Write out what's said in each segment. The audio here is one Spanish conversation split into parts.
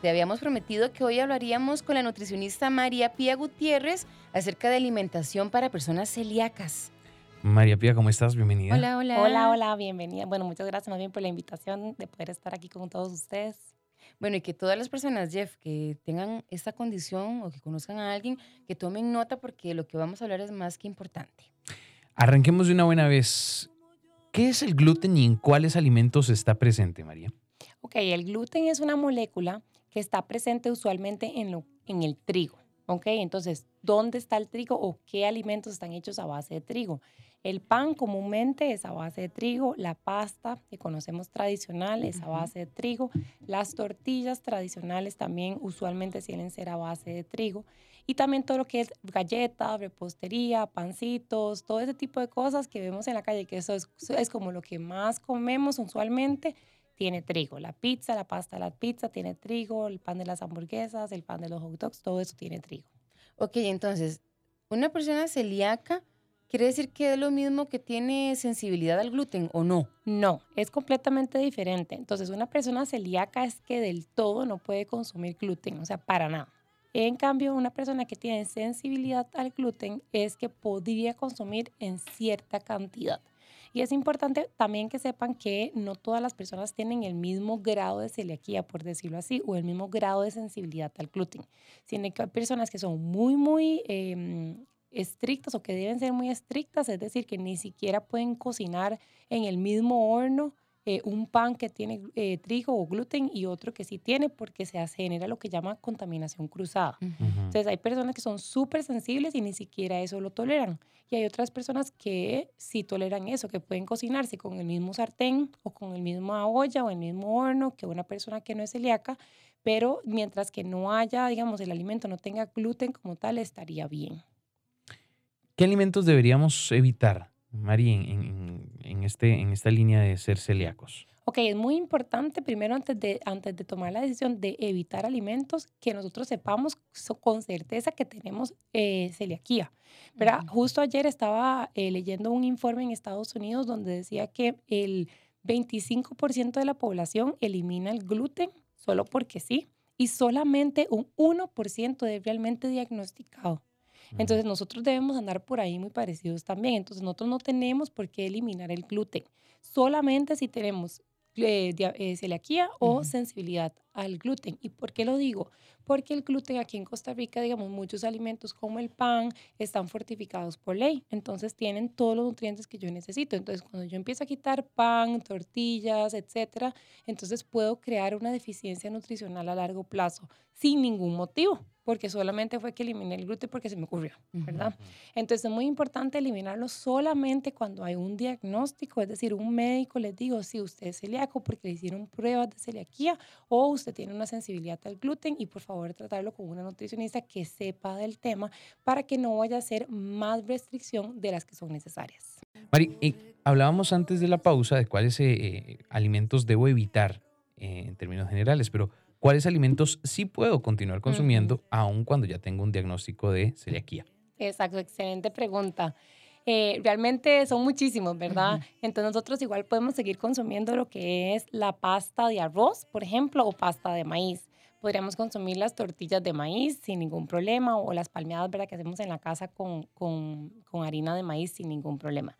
Te habíamos prometido que hoy hablaríamos con la nutricionista María Pía Gutiérrez acerca de alimentación para personas celíacas. María Pía, ¿cómo estás? Bienvenida. Hola, hola. Hola, hola, bienvenida. Bueno, muchas gracias más bien por la invitación de poder estar aquí con todos ustedes. Bueno, y que todas las personas, Jeff, que tengan esta condición o que conozcan a alguien, que tomen nota porque lo que vamos a hablar es más que importante. Arranquemos de una buena vez. ¿Qué es el gluten y en cuáles alimentos está presente, María? Ok, el gluten es una molécula que está presente usualmente en, lo, en el trigo. ¿Ok? Entonces, ¿dónde está el trigo o qué alimentos están hechos a base de trigo? El pan comúnmente es a base de trigo, la pasta que conocemos tradicional es a base de trigo, las tortillas tradicionales también usualmente suelen ser a base de trigo y también todo lo que es galletas, repostería, pancitos, todo ese tipo de cosas que vemos en la calle, que eso es, es como lo que más comemos usualmente tiene trigo. La pizza, la pasta de la pizza tiene trigo, el pan de las hamburguesas, el pan de los hot dogs, todo eso tiene trigo. Ok, entonces, una persona celíaca quiere decir que es lo mismo que tiene sensibilidad al gluten o no? No, es completamente diferente. Entonces, una persona celíaca es que del todo no puede consumir gluten, o sea, para nada. En cambio, una persona que tiene sensibilidad al gluten es que podría consumir en cierta cantidad. Y es importante también que sepan que no todas las personas tienen el mismo grado de celiaquía, por decirlo así, o el mismo grado de sensibilidad al gluten. Sino que hay personas que son muy, muy em, estrictas o que deben ser muy estrictas, es decir, que ni siquiera pueden cocinar en el mismo horno eh, un pan que tiene eh, trigo o gluten y otro que sí tiene porque se genera lo que llama contaminación cruzada. Entonces hay personas que son súper sensibles y ni siquiera eso lo toleran. Y hay otras personas que sí toleran eso, que pueden cocinarse con el mismo sartén o con el mismo olla o el mismo horno que una persona que no es celíaca, pero mientras que no haya, digamos, el alimento no tenga gluten como tal, estaría bien. ¿Qué alimentos deberíamos evitar? Mari, en, este, en esta línea de ser celíacos? Ok, es muy importante primero antes de, antes de tomar la decisión de evitar alimentos que nosotros sepamos con certeza que tenemos eh, celiaquía. ¿verdad? Justo ayer estaba eh, leyendo un informe en Estados Unidos donde decía que el 25% de la población elimina el gluten solo porque sí y solamente un 1% es realmente diagnosticado. Entonces nosotros debemos andar por ahí muy parecidos también. Entonces nosotros no tenemos por qué eliminar el gluten. Solamente si tenemos eh, eh, celiaquía o sensibilidad al gluten. ¿Y por qué lo digo? Porque el gluten aquí en Costa Rica, digamos, muchos alimentos como el pan están fortificados por ley. Entonces tienen todos los nutrientes que yo necesito. Entonces cuando yo empiezo a quitar pan, tortillas, etcétera, entonces puedo crear una deficiencia nutricional a largo plazo sin ningún motivo porque solamente fue que eliminé el gluten porque se me ocurrió, ¿verdad? Entonces es muy importante eliminarlo solamente cuando hay un diagnóstico, es decir, un médico les digo si usted es celíaco porque le hicieron pruebas de celiaquía o usted tiene una sensibilidad al gluten y por favor tratarlo con una nutricionista que sepa del tema para que no vaya a ser más restricción de las que son necesarias. Mari, hablábamos antes de la pausa de cuáles eh, eh, alimentos debo evitar eh, en términos generales, pero cuáles alimentos sí puedo continuar consumiendo aun cuando ya tengo un diagnóstico de celiaquía. Exacto, excelente pregunta. Eh, realmente son muchísimos, ¿verdad? Entonces nosotros igual podemos seguir consumiendo lo que es la pasta de arroz, por ejemplo, o pasta de maíz. Podríamos consumir las tortillas de maíz sin ningún problema o las palmeadas, ¿verdad? Que hacemos en la casa con, con, con harina de maíz sin ningún problema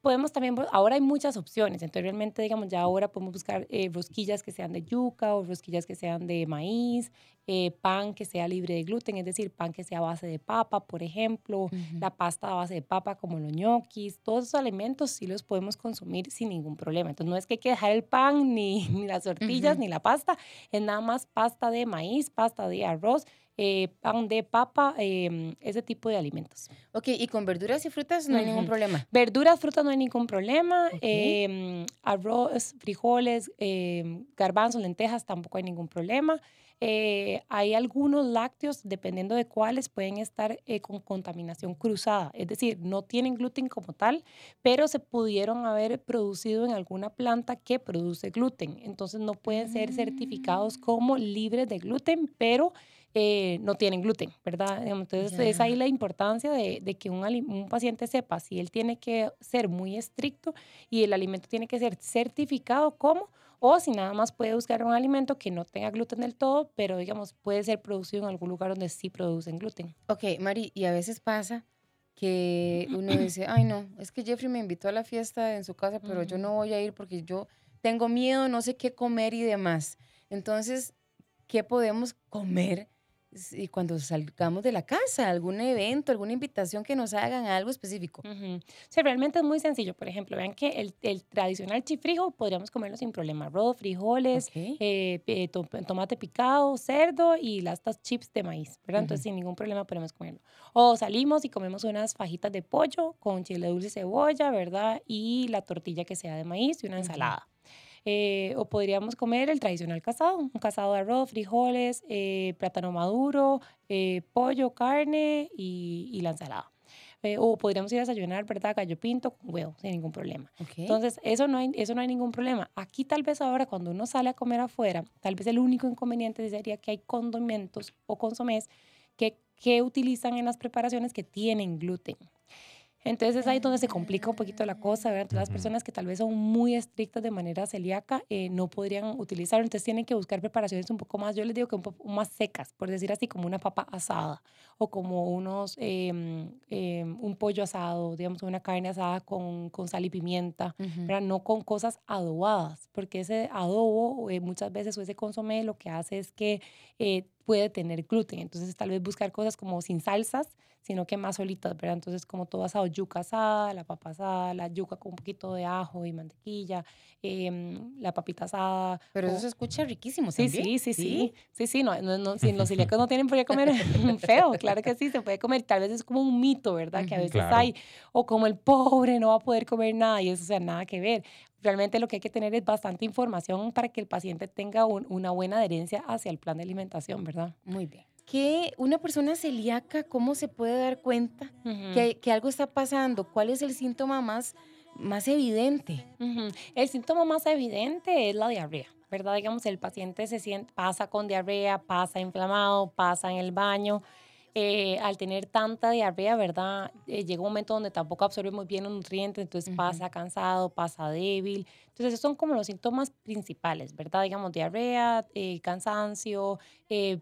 podemos también, ahora hay muchas opciones, entonces realmente, digamos, ya ahora podemos buscar eh, rosquillas que sean de yuca o rosquillas que sean de maíz, eh, pan que sea libre de gluten, es decir, pan que sea a base de papa, por ejemplo, la pasta a base de papa como los ñoquis, todos esos alimentos sí los podemos consumir sin ningún problema. Entonces no es que hay que dejar el pan, ni, ni las tortillas, ni la pasta, es nada más pasta de maíz, pasta de arroz, eh, pan de papa, em, ese tipo de alimentos. Ok, ¿y con verduras y frutas no hay ningún problema? Verduras, frutas no hay ningún problema. Em, arroz, frijoles, em, garbanzos, lentejas tampoco hay ningún problema. Eh, hay algunos lácteos, dependiendo de cuáles, pueden estar eh, con contaminación cruzada, es decir, no tienen gluten como tal, pero se pudieron haber producido en alguna planta que produce gluten. Entonces no pueden ser certificados mm. como libres de gluten, pero eh, no tienen gluten, ¿verdad? Entonces es ahí la importancia de, de que un, un, paciente sepa si él tiene que ser muy estricto y el alimento tiene que ser certificado como O si nada más puede buscar un alimento que no tenga gluten del todo, pero digamos, puede ser producido en algún lugar donde sí producen gluten. Ok, Mari, y a veces pasa que uno dice, ay no, es que Jeffrey me invitó a la fiesta en su casa, pero yo no voy a ir porque yo tengo miedo, no sé qué comer y demás. Entonces, ¿qué podemos comer y cuando salgamos de la casa, algún evento, alguna invitación que nos hagan algo específico. Uh realmente es muy sencillo. Por ejemplo, vean que el, el tradicional chifrijo podríamos comerlo sin problema. Arroz, frijoles, eh, tomate picado, cerdo y las chips de maíz, ¿verdad? Entonces, sin ningún problema podemos comerlo. O salimos y comemos unas fajitas de pollo con chile dulce y cebolla, ¿verdad? Y la tortilla que sea de maíz y una ensalada. Eh, o podríamos comer el tradicional casado, un casado de arroz, frijoles, eh, plátano maduro, eh, pollo, carne y, la ensalada. o podríamos ir a desayunar, ¿verdad? Gallo pinto con huevo, sin ningún problema. Entonces, eso no, hay, eso no hay ningún problema. Aquí tal vez ahora cuando uno sale a comer afuera, tal vez el único inconveniente sería que hay condimentos o consomés que, que utilizan en las preparaciones que tienen gluten. Entonces es ahí donde se complica un poquito la cosa, ¿verdad? las personas que tal vez son muy estrictas de manera celíaca eh, no podrían utilizarlo, entonces tienen que buscar preparaciones un poco más, yo les digo que un poco más secas, por decir así, como una papa asada o como unos, em, em, un pollo asado, digamos, una carne asada con, con sal y pimienta, ¿verdad? No con cosas adobadas, porque ese adobo eh, muchas veces o ese consomé lo que hace es que eh, puede tener gluten, entonces tal vez buscar cosas como sin salsas, sino que más solitas, ¿verdad? Entonces, como todo asado, yuca asada, la papa asada, la yuca con un poquito de ajo y mantequilla, em, la papita asada. Pero eso se escucha riquísimo sí, Sí, sí, sí, sí, sí, no, no, no, si los celíacos no tienen por qué comer feo, claro que sí, se puede comer, tal vez es como un mito, ¿verdad? Que a veces hay, o como el pobre no va a poder comer nada y eso, o sea, nada que ver. Realmente lo que hay que tener es bastante información para que el paciente tenga una buena adherencia hacia el plan de alimentación, ¿verdad? Muy bien que una persona celíaca, ¿cómo se puede dar cuenta que, que, algo está pasando? ¿Cuál es el síntoma más, más evidente? El síntoma más evidente es la diarrea. ¿Verdad? Digamos, el paciente se siente, pasa con diarrea, pasa inflamado, pasa en el baño, eh, al tener tanta diarrea, ¿verdad? Eh, llega un momento donde tampoco absorbe muy bien los nutrientes, entonces pasa cansado, pasa débil. Entonces, esos son como los síntomas principales, ¿verdad? Digamos, diarrea, eh, cansancio,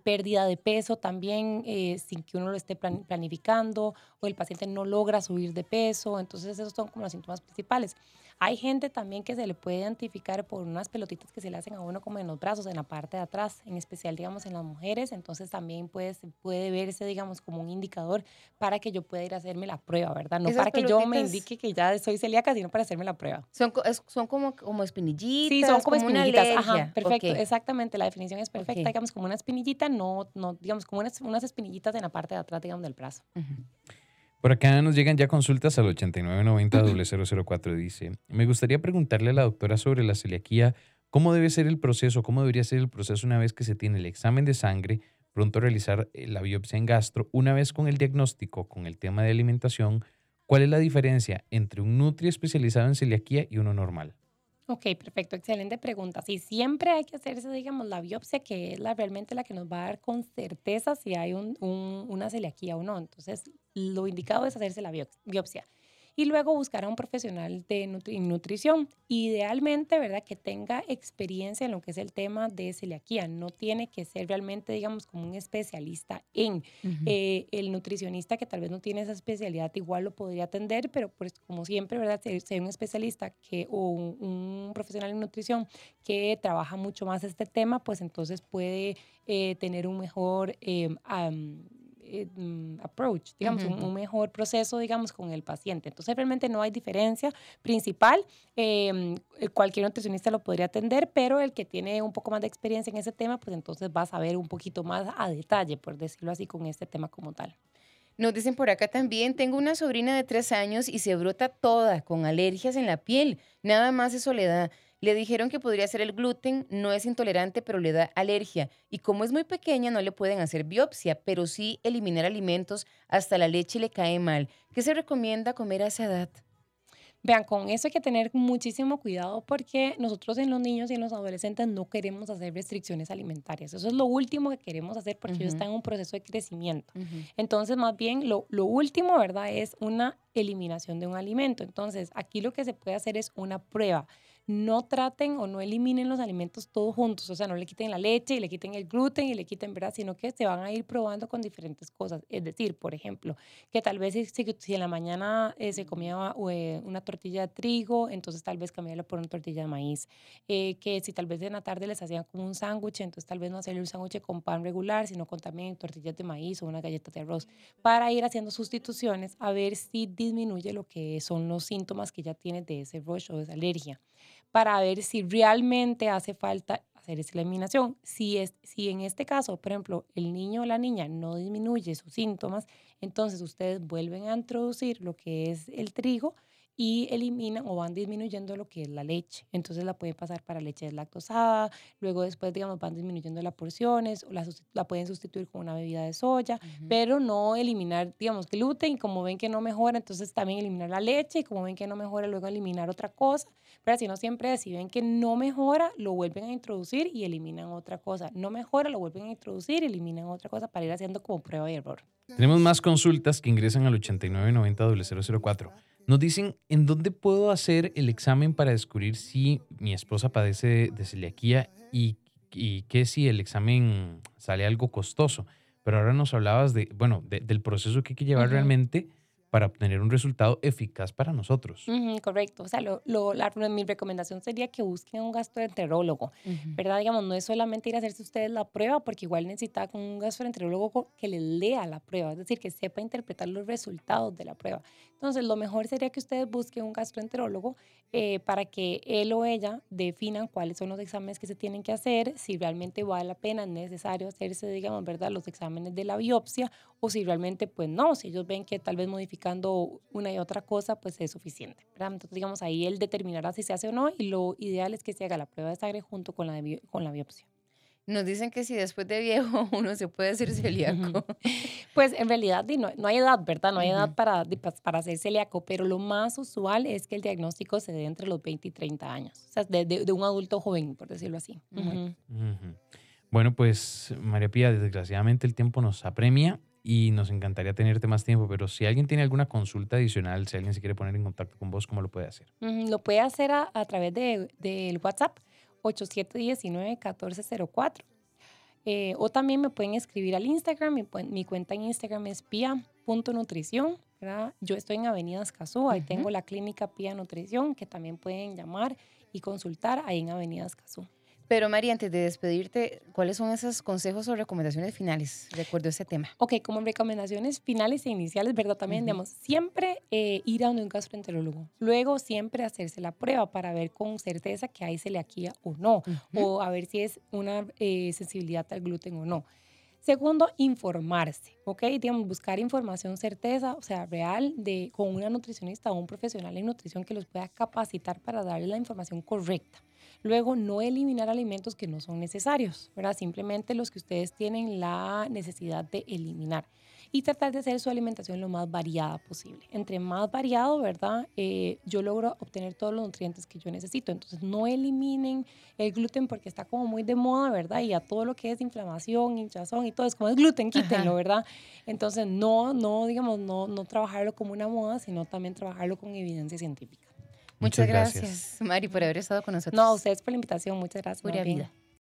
pérdida de peso también sin que uno lo esté planificando, o el paciente no logra subir de peso. Entonces, esos son como los síntomas principales. Hay gente también que se le puede identificar por unas pelotitas que se le hacen a uno como en los brazos, en la parte de atrás, en especial, digamos, en las mujeres. Entonces también puede, puede verse, digamos, como un indicador para que yo pueda ir a hacerme la prueba, ¿verdad? No para que yo me indique que ya soy celíaca, sino para hacerme la prueba. Son, son como, como espinillitas. Sí, son como, espinillitas. Ajá, perfecto. Exactamente, la definición es perfecta. Digamos, como una espinillita, no, no digamos, como unas, unas espinillitas en la parte de atrás, digamos, del brazo. Por acá nos llegan ya consultas al 8990-004. Dice, me gustaría preguntarle a la doctora sobre la celiaquía, cómo debe ser el proceso, cómo debería ser el proceso una vez que se tiene el examen de sangre, pronto realizar eh, la biopsia en gastro, una vez con el diagnóstico, con el tema de alimentación, ¿cuál es la diferencia entre un nutri especializado en celiaquía y uno normal? Ok, perfecto, excelente pregunta. Sí, siempre hay que hacerse, digamos, la biopsia, que es la, realmente la que nos va a dar con certeza si hay un, una celiaquía o no. Entonces, lo indicado es hacerse la biopsia y luego buscar a un profesional de nutrición. Idealmente, ¿verdad? Que tenga experiencia en lo que es el tema de celiaquía. No tiene que ser realmente, digamos, como un especialista en. Eh, el nutricionista que tal vez no tiene esa especialidad igual lo podría atender, pero pues como siempre, ¿verdad? Si, un especialista que, o un, profesional en nutrición que trabaja mucho más este tema, pues entonces puede eh, tener un mejor... Eh, approach, digamos, un, mejor proceso, digamos, con el paciente. Entonces, realmente no hay diferencia principal. Em, eh, cualquier nutricionista lo podría atender, pero el que tiene un poco más de experiencia en ese tema, pues entonces va a saber un poquito más a detalle, por decirlo así, con este tema como tal. Nos dicen por acá también, tengo una sobrina de tres años y se brota toda con alergias en la piel. Nada más de soledad. Le dijeron que podría ser el gluten, no es intolerante, pero le da alergia. Y como es muy pequeña, no le pueden hacer biopsia, pero sí eliminar alimentos, hasta la leche le cae mal. ¿Qué se recomienda comer a esa edad? Vean, con eso hay que tener muchísimo cuidado porque nosotros en los niños y en los adolescentes no queremos hacer restricciones alimentarias. Eso es lo último que queremos hacer porque ellos están en un proceso de crecimiento. Entonces, más bien, lo, lo último, ¿verdad? Es una eliminación de un alimento. Entonces, aquí lo que se puede hacer es una prueba no traten o no eliminen los alimentos todos juntos, o sea, no le quiten la leche y le quiten el gluten y le quiten, ¿verdad? Sino que se van a ir probando con diferentes cosas. Es decir, por ejemplo, que tal vez si, si en la mañana eh, se comía eh, una tortilla de trigo, entonces tal vez cambiarlo por una tortilla de maíz. Eh, que si tal vez en la tarde les hacían como un sándwich, entonces tal vez no hacerle un sándwich con pan regular, sino con también tortillas de maíz o una galleta de arroz, para ir haciendo sustituciones a ver si disminuye lo que son los síntomas que ya tiene de ese rush o de esa alergia para ver si realmente hace falta hacer esa eliminación. Si, es, si en este caso, por ejemplo, el niño o la niña no disminuye sus síntomas, entonces ustedes vuelven a introducir lo que es el trigo y eliminan o van disminuyendo lo que es la leche. Entonces la pueden pasar para leche deslactosada, luego después, digamos, van disminuyendo las porciones o la, la pueden sustituir con una bebida de soya, pero no eliminar, digamos, gluten, como ven que no mejora, entonces también eliminar la leche y como ven que no mejora, luego eliminar otra cosa. Pero si no siempre, si ven que no mejora, lo vuelven a introducir y eliminan otra cosa. No mejora, lo vuelven a introducir y eliminan otra cosa para ir haciendo como prueba y error. Tenemos más consultas que ingresan al 8990 004. Nos dicen, ¿en dónde puedo hacer el examen para descubrir si mi esposa padece de celiaquía y, y qué si el examen sale algo costoso? Pero ahora nos hablabas de, bueno, del proceso que hay que llevar realmente para obtener un resultado eficaz para nosotros. correcto. O sea, lo, lo, la, mi recomendación sería que busquen un gastroenterólogo, ¿verdad? Digamos, no es solamente ir a hacerse ustedes la prueba, porque igual necesita un gastroenterólogo que les lea la prueba, es decir, que sepa interpretar los resultados de la prueba. Entonces, lo mejor sería que ustedes busquen un gastroenterólogo eh, para que él o ella definan cuáles son los exámenes que se tienen que hacer, si realmente vale la pena, es necesario hacerse, digamos, ¿verdad? Los exámenes de la biopsia o si realmente, pues no, si ellos ven que tal vez modificando una y otra cosa, pues es suficiente, ¿verdad? Entonces, digamos, ahí él determinará si se hace o no y lo ideal es que se haga la prueba de sangre junto con la, con la biopsia. Nos dicen que si después de viejo uno se puede hacer celíaco. Pues en realidad no, no hay edad, ¿verdad? No hay edad para, para ser celíaco, pero lo más usual es que el diagnóstico se dé entre los 20 y 30 años, o sea, de, de, un adulto joven, por decirlo así. Bueno, pues María Pía, desgraciadamente el tiempo nos apremia y nos encantaría tenerte más tiempo, pero si alguien tiene alguna consulta adicional, si alguien se quiere poner en contacto con vos, ¿cómo lo puede hacer? Lo puede hacer a, a través del de, WhatsApp 8719-1404. Eh, o también me pueden escribir al Instagram. Mi, mi cuenta en Instagram es pia.nutrición. Yo estoy en Avenida Escazú. Ahí tengo la clínica Pia Nutrición, que también pueden llamar y consultar ahí en Avenida Escazú. Pero María, antes de despedirte, ¿cuáles son esos consejos o recomendaciones finales de acuerdo a ese tema? Ok, como recomendaciones finales e iniciales, ¿verdad? También, digamos, siempre eh, ir a donde un gastroenterólogo. Luego, siempre hacerse la prueba para ver con certeza que hay celiaquía o no, o a ver si es una eh, sensibilidad al gluten o no. Segundo, informarse, ¿ok? Digamos, buscar información certeza, o sea, real, de, con una nutricionista o un profesional en nutrición que los pueda capacitar para darle la información correcta. Luego, no eliminar alimentos que no son necesarios, ¿verdad? Simplemente los que ustedes tienen la necesidad de eliminar. Y tratar de hacer su alimentación lo más variada posible. Entre más variado, ¿verdad? Eh, yo logro obtener todos los nutrientes que yo necesito. Entonces, no eliminen el gluten porque está como muy de moda, ¿verdad? Y a todo lo que es inflamación, hinchazón y todo, es como es gluten, quítenlo, ¿verdad? Entonces, no, no, digamos, no, no trabajarlo como una moda, sino también trabajarlo con evidencia científica. Muchas, gracias. Mari, por haber estado con nosotros. No, a ustedes por la invitación. Muchas gracias. Pura vida.